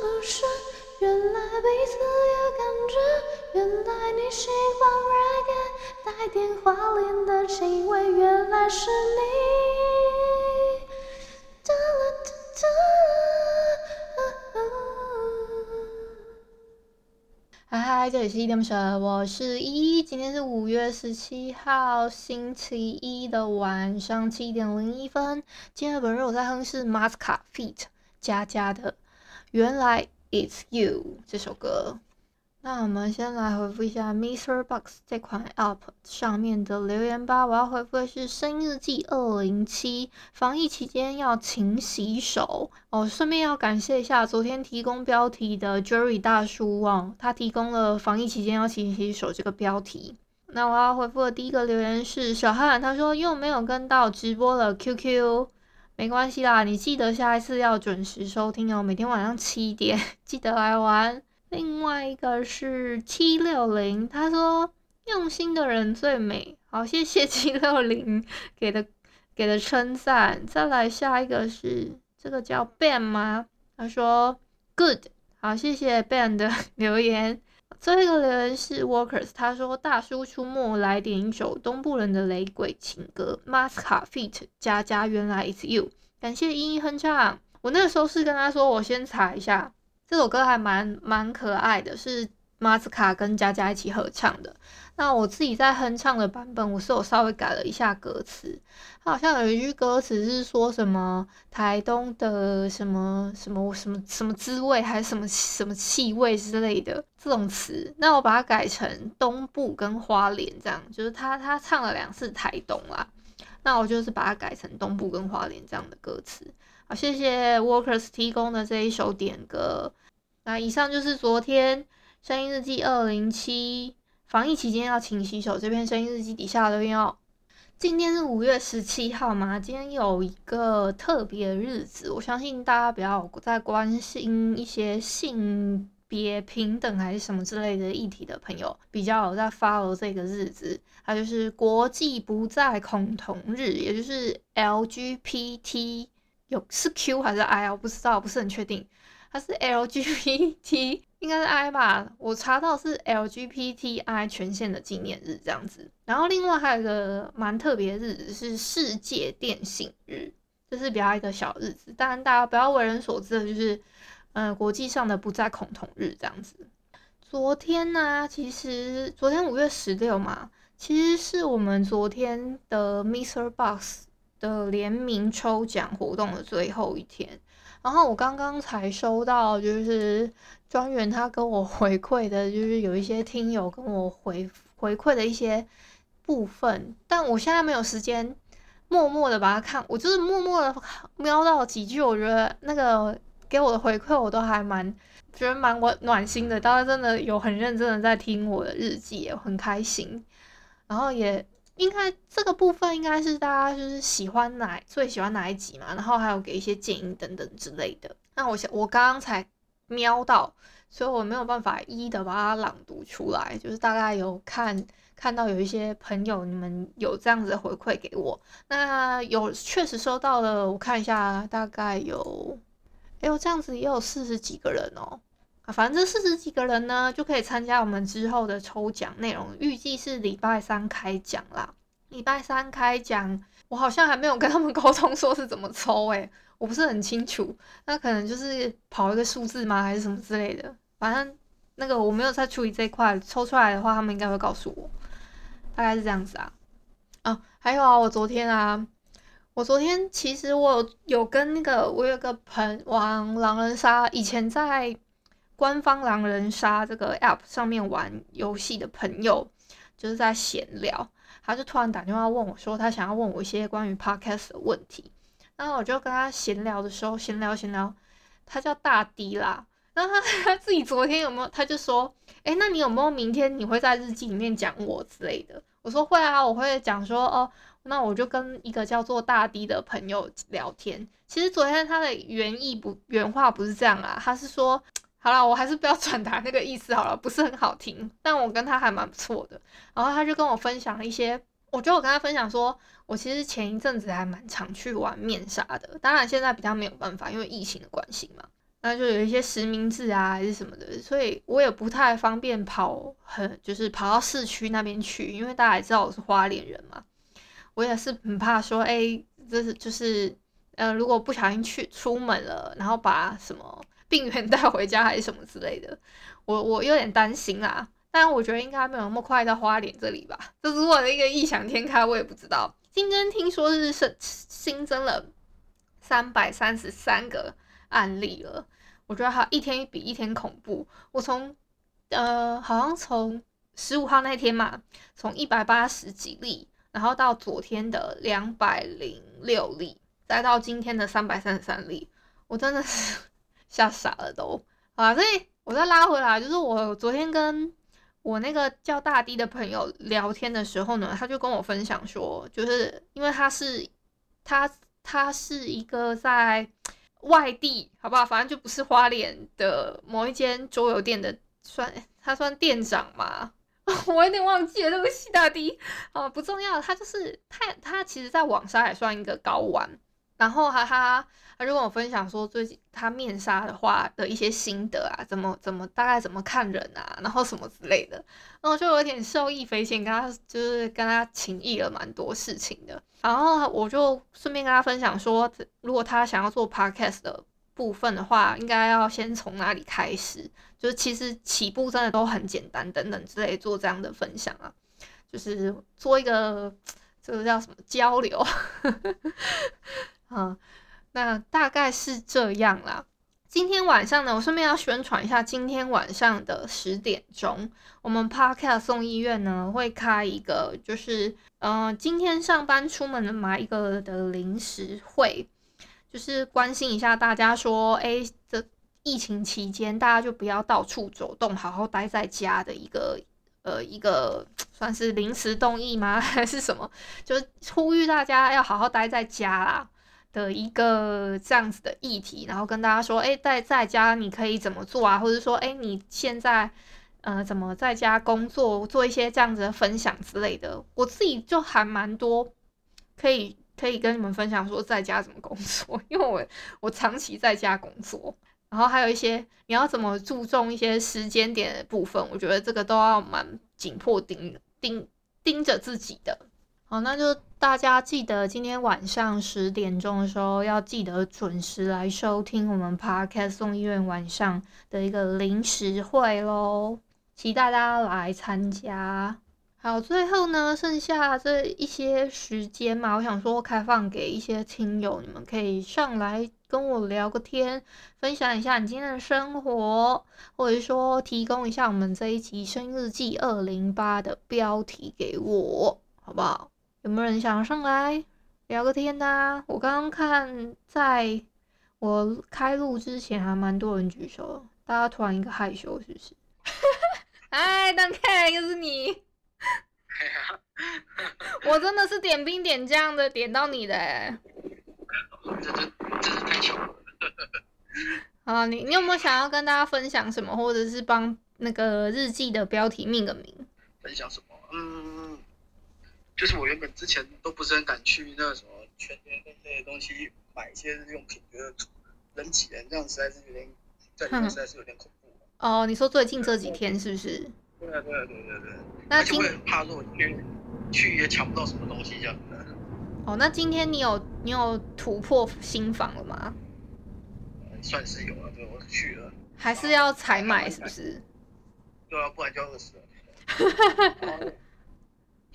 不是，原来彼此也感觉，原来你喜欢 reggae，带点花莲的气味。原来是你。哒啦哒哒嗨嗨，这里是依依恋不舍，我是依依。今天是五月十七号星期一的晚上七点零一分。今天的本日我在哼是 Masca feat. 佳佳的《原来 It's You》这首歌。那我们先来回复一下 Mr. Box 这款 App 上面的留言吧。我要回复的是《生日记二零七》，防疫期间要勤洗手哦。顺便要感谢一下昨天提供标题的 Jerry 大叔哦，他提供了防疫期间要勤洗手这个标题。那我要回复的第一个留言是小汉，他说又没有跟到直播了，QQ 没关系啦，你记得下一次要准时收听哦，每天晚上七点 记得来玩。另外一个是七六零，他说用心的人最美，好，谢谢七六零给的给的称赞。再来下一个是这个叫 Ben 吗？他说 Good，好，谢谢 Ben 的 留言。这个人是 Workers，他说大叔出没来点一首东部人的雷鬼情歌，Masca feat. 佳佳，原来 It's You，感谢一一哼唱。我那个时候是跟他说，我先查一下。这首歌还蛮蛮可爱的，是马斯卡跟佳佳一起合唱的。那我自己在哼唱的版本，我是有稍微改了一下歌词。它好像有一句歌词是说什么台东的什么什么什么什么滋味，还是什么什么气味之类的这种词。那我把它改成东部跟花莲这样，就是他他唱了两次台东啦。那我就是把它改成东部跟花莲这样的歌词。好，谢谢 Workers 提供的这一首点歌。那以上就是昨天声音日记二零七防疫期间要勤洗手这篇声音日记底下留言哦。今天是五月十七号嘛，今天有一个特别日子，我相信大家比较在关心一些性别平等还是什么之类的议题的朋友，比较在 follow 这个日子，它就是国际不再恐同日，也就是 LGBT。有是 Q 还是 I？我不知道，不是很确定。它是 LGBT，应该是 I 吧？我查到是 LGBTI 权限的纪念日这样子。然后另外还有一个蛮特别的日子是世界电信日，这是比较一个小日子。当然大家不要为人所知的就是，嗯、国际上的不再恐同日这样子。昨天呢、其实昨天五月十六嘛，其实是我们昨天的 Mr. Box。的联名抽奖活动的最后一天，然后我刚刚才收到，就是专员他跟我 回馈的，就是有一些听友跟我回回馈的一些部分，但我现在没有时间默默的把它看，我就是默默的瞄到几句，我觉得那个给我的回馈我都还蛮觉得蛮我暖心的，大家真的有很认真的在听我的日记，我很开心，然后也。应该这个部分应该是大家就是喜欢哪最喜欢哪一集嘛，然后还有给一些建议等等之类的。那我想我刚刚才瞄到，所以我没有办法一一的把它朗读出来。就是大概有看看到有一些朋友你们有这样子的回馈给我，那有确实收到了，我看一下大概有，哎呦这样子也有四十几个人哦。啊反正这四十几个人呢，就可以参加我们之后的抽奖内容。预计是礼拜三开奖啦。礼拜三开奖，我好像还没有跟他们 沟通说是怎么抽诶、我不是很清楚。那可能就是跑一个数字吗，还是什么之类的？反正那个我没有在处理这一块，抽出来的话，他们应该会告诉我。大概是这样子啊。啊，还有啊，我昨天啊，我昨天其实我有，跟那个我有个朋王狼人杀，以前在。官方狼人杀这个 app 上面玩游戏的朋友，就是在闲聊，他就突然打电话问我说，他想要问我一些关于 podcast 的问题。然后我就跟他闲聊的时候，闲聊闲聊，他叫大 D 啦。然后他他自己昨天有没有？他就说，诶，那你有没有明天你会在日记里面讲我之类的？我说会啊，我会讲说哦。那我就跟一个叫做大 D 的朋友聊天。其实昨天他的原意不原话不是这样啊，他是说，好了，我还是不要转达那个意思好了，不是很好听。但我跟他还蛮不错的。然后他就跟我分享了一些，我觉得我跟他分享说，我其实前一阵子还蛮常去玩面纱的，当然现在比较没有办法，因为疫情的关系嘛。那就有一些实名制啊，还是什么的，所以我也不太方便跑很，就是跑到市区那边去，因为大家也知道我是花莲人嘛。我也是很怕说，哎、欸，这是就是，呃，如果不小心去出门了，然后把什么 病源带回家还是什么之类的，我我有点担心啦。但我觉得应该没有那么快到花莲这里吧，这是我的一个异想天开，我也不知道。今天听说是新新增了三百三十三个案例了，我觉得它一天比一天恐怖。我从呃，好像从十五号那天嘛，从一百八十几例。然后到昨天的两百零六例，再到今天的三百三十三例，我真的是吓傻了都啊！所以我再拉回来，就是我昨天跟我那个叫大 D 的朋友聊天的时候呢，他就跟我分享说，就是因为他是他他是一个在外地，好不好？反正就不是花莲的某一间桌游店的，算他算店长嘛。我有点忘记了那个西大 D 啊，不重要。他就是他，他其实在网上还算一个高玩。然后哈哈他就跟我分享说，最近他面纱的话的一些心得啊，怎么怎么大概怎么看人啊，然后什么之类的。然后就有点受益匪浅，跟他就是跟他情谊了蛮多事情的。然后我就顺便跟他分享说，如果他想要做 podcast 的。部分的话，应该要先从哪里开始？就是其实起步真的都很简单，等等之类做这样的分享啊，就是做一个这个叫什么交流，嗯，那大概是这样啦。今天晚上呢，我顺便要宣传一下，今天晚上的十点钟，我们 Podcast 送医院呢会开一个，就是嗯、今天上班出门的买一个的临时会。就是关心一下大家，说，哎，这疫情期间大家就不要到处走动，好好待在家的一个，呃，一个算是临时动议吗？还是什么？就是呼吁大家要好好待在家啦的一个这样子的议题，然后跟大家说，哎，在在家你可以怎么做啊？或者说，哎，你现在呃怎么在家工作，做一些这样子的分享之类的。我自己就还蛮多可以。可以跟你们分享说在家怎么工作，因为我我长期在家工作，然后还有一些你要怎么注重一些时间点的部分，我觉得这个都要蛮紧迫盯盯盯着自己的。好，那就大家记得今天晚上十点钟的时候要记得准时来收听我们 Podcast 送医院晚上的一个临时会喽，期待大家来参加。好，最后呢，剩下这一些时间嘛，我想说开放给一些亲友，你们可以上来跟我聊个天，分享一下你今天的生活，或者说提供一下我们这一集《生日记二零八》的标题给我，好不好？有没有人想上来聊个天呢？我刚刚看，在我开录之前还蛮多人举手，大家突然一个害羞，是不是？哎，等看，又是你。我真的是点兵点将的点到你的哎，这这这是太巧了。啊，你你有没有想要跟大家分享什么，或者是帮那个日记的标题命个名？分享什么？嗯，就是我原本之前都不是很敢去那什么全联那些东西买一些日用品，觉得人挤人这样实在是有点在里面实在是有点恐怖。哦，你说最近这几天是不是？对啊，对啊，对对对。那今天怕说去去也抢不到什么东西这样的。哦，那今天你有你有突破新房了吗？算是有了，对，我去了。还是要采买是不是？对啊，不然就要饿死了。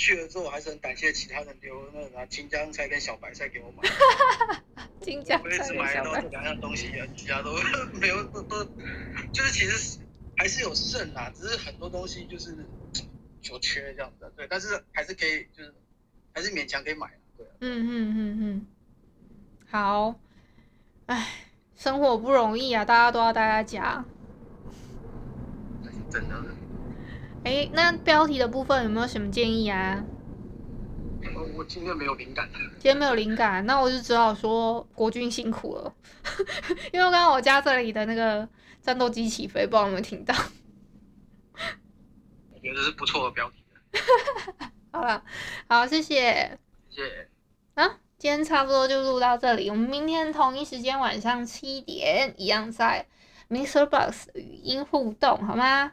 去了之后还是很感谢其他人留那啥青江菜跟小白菜给我买。青江菜。我一直买到这两样东西啊，其他都 没有都都就是其实还是有剩啊，只是很多东西就是有缺这样子，对，但是还是可以，就是还是勉强可以买，对。嗯嗯嗯嗯，好，哎，生活不容易啊，大家都要待在家。真的。哎，那标题的部分有没有什么建议啊？我今天没有灵感。今天没有灵感，那我就只好说国军辛苦了，因为刚刚我家这里的那个战斗机起飞，不知道有没有听到。我觉得是不错的标题。好了，好，谢谢。谢谢。啊，今天差不多就录到这里，我们明天同一时间晚上七点一样在 MixerBox 语音互动，好吗？